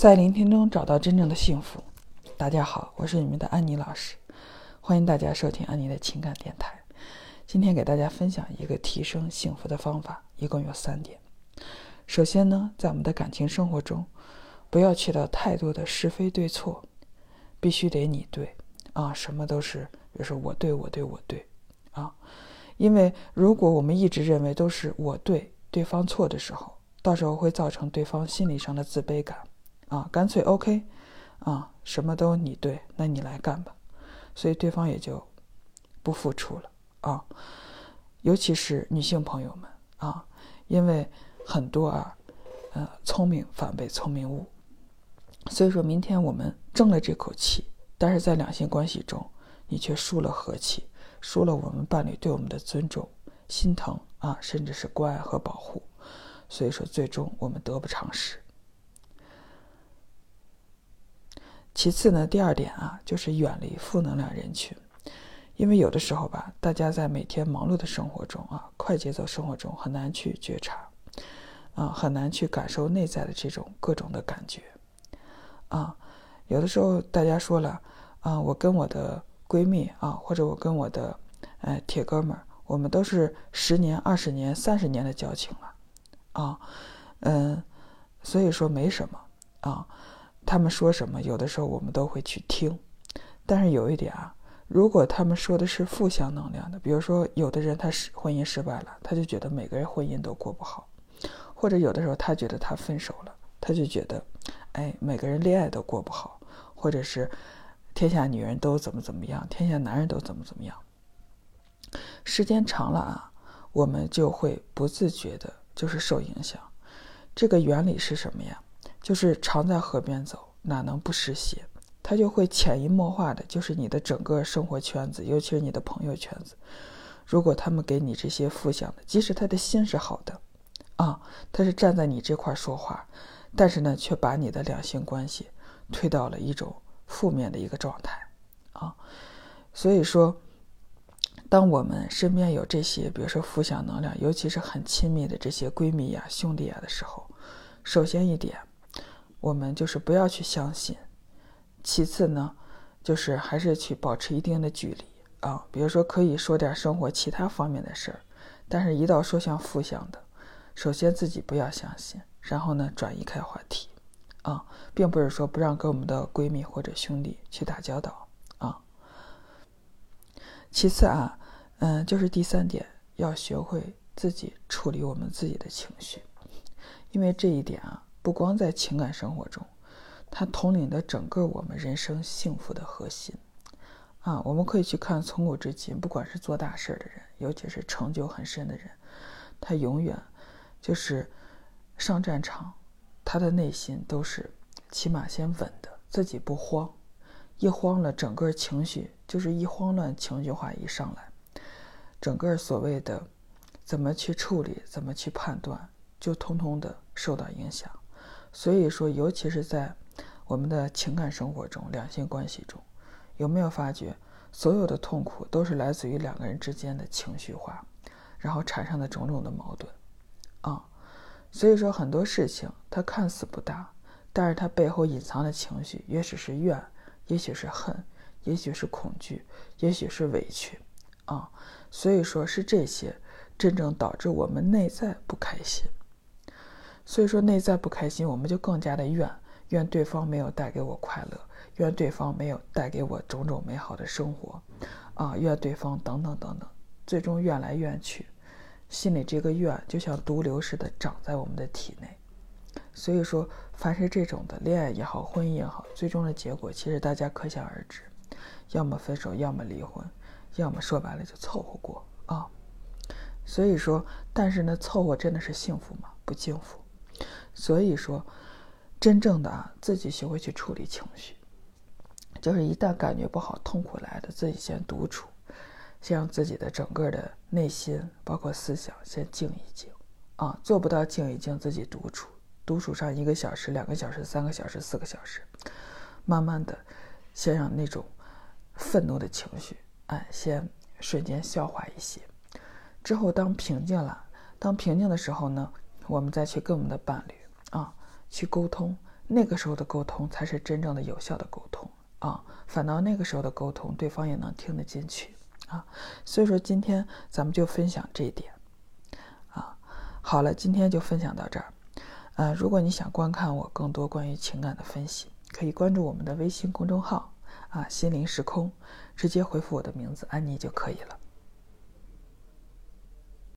在聆听中找到真正的幸福。大家好，我是你们的安妮老师，欢迎大家收听安妮的情感电台。今天给大家分享一个提升幸福的方法，一共有三点。首先呢，在我们的感情生活中，不要去到太多的是非对错，必须得你对啊，什么都是，比如说我对我对我对啊，因为如果我们一直认为都是我对对方错的时候，到时候会造成对方心理上的自卑感。啊，干脆 OK，啊，什么都你对，那你来干吧，所以对方也就不付出了啊。尤其是女性朋友们啊，因为很多啊，呃，聪明反被聪明误，所以说明天我们争了这口气，但是在两性关系中，你却输了和气，输了我们伴侣对我们的尊重、心疼啊，甚至是关爱和保护，所以说最终我们得不偿失。其次呢，第二点啊，就是远离负能量人群，因为有的时候吧，大家在每天忙碌的生活中啊，快节奏生活中很难去觉察，啊，很难去感受内在的这种各种的感觉，啊，有的时候大家说了，啊，我跟我的闺蜜啊，或者我跟我的呃铁哥们儿，我们都是十年、二十年、三十年的交情了，啊，嗯，所以说没什么。啊。他们说什么，有的时候我们都会去听，但是有一点啊，如果他们说的是负向能量的，比如说有的人他是婚姻失败了，他就觉得每个人婚姻都过不好，或者有的时候他觉得他分手了，他就觉得，哎，每个人恋爱都过不好，或者是天下女人都怎么怎么样，天下男人都怎么怎么样。时间长了啊，我们就会不自觉的，就是受影响。这个原理是什么呀？就是常在河边走，哪能不湿鞋？他就会潜移默化的，就是你的整个生活圈子，尤其是你的朋友圈子。如果他们给你这些负向的，即使他的心是好的，啊，他是站在你这块说话，但是呢，却把你的两性关系推到了一种负面的一个状态，啊，所以说，当我们身边有这些，比如说负向能量，尤其是很亲密的这些闺蜜呀、兄弟呀的时候，首先一点。我们就是不要去相信，其次呢，就是还是去保持一定的距离啊。比如说，可以说点生活其他方面的事儿，但是一到说像负向的，首先自己不要相信，然后呢，转移开话题啊，并不是说不让跟我们的闺蜜或者兄弟去打交道啊。其次啊，嗯，就是第三点，要学会自己处理我们自己的情绪，因为这一点啊。不光在情感生活中，它统领的整个我们人生幸福的核心啊！我们可以去看从古至今，不管是做大事的人，尤其是成就很深的人，他永远就是上战场，他的内心都是起码先稳的，自己不慌。一慌了，整个情绪就是一慌乱，情绪化一上来，整个所谓的怎么去处理，怎么去判断，就通通的受到影响。所以说，尤其是在我们的情感生活中、两性关系中，有没有发觉，所有的痛苦都是来自于两个人之间的情绪化，然后产生的种种的矛盾，啊，所以说很多事情它看似不大，但是它背后隐藏的情绪，也许是怨，也许是恨，也许是恐惧，也许是委屈，啊，所以说是这些真正导致我们内在不开心。所以说内在不开心，我们就更加的怨怨对方没有带给我快乐，怨对方没有带给我种种美好的生活，啊，怨对方等等等等，最终怨来怨去，心里这个怨就像毒瘤似的长在我们的体内。所以说，凡是这种的恋爱也好，婚姻也好，最终的结果其实大家可想而知，要么分手，要么离婚，要么说白了就凑合过啊。所以说，但是呢，凑合真的是幸福吗？不幸福。所以说，真正的啊，自己学会去处理情绪，就是一旦感觉不好、痛苦来的，自己先独处，先让自己的整个的内心，包括思想，先静一静啊。做不到静一静，自己独处，独处上一个小时、两个小时、三个小时、四个小时，慢慢的，先让那种愤怒的情绪，哎，先瞬间消化一些。之后当平静了，当平静的时候呢？我们再去跟我们的伴侣啊去沟通，那个时候的沟通才是真正的有效的沟通啊。反倒那个时候的沟通，对方也能听得进去啊。所以说，今天咱们就分享这一点啊。好了，今天就分享到这儿。呃，如果你想观看我更多关于情感的分析，可以关注我们的微信公众号啊“心灵时空”，直接回复我的名字“安妮”就可以了。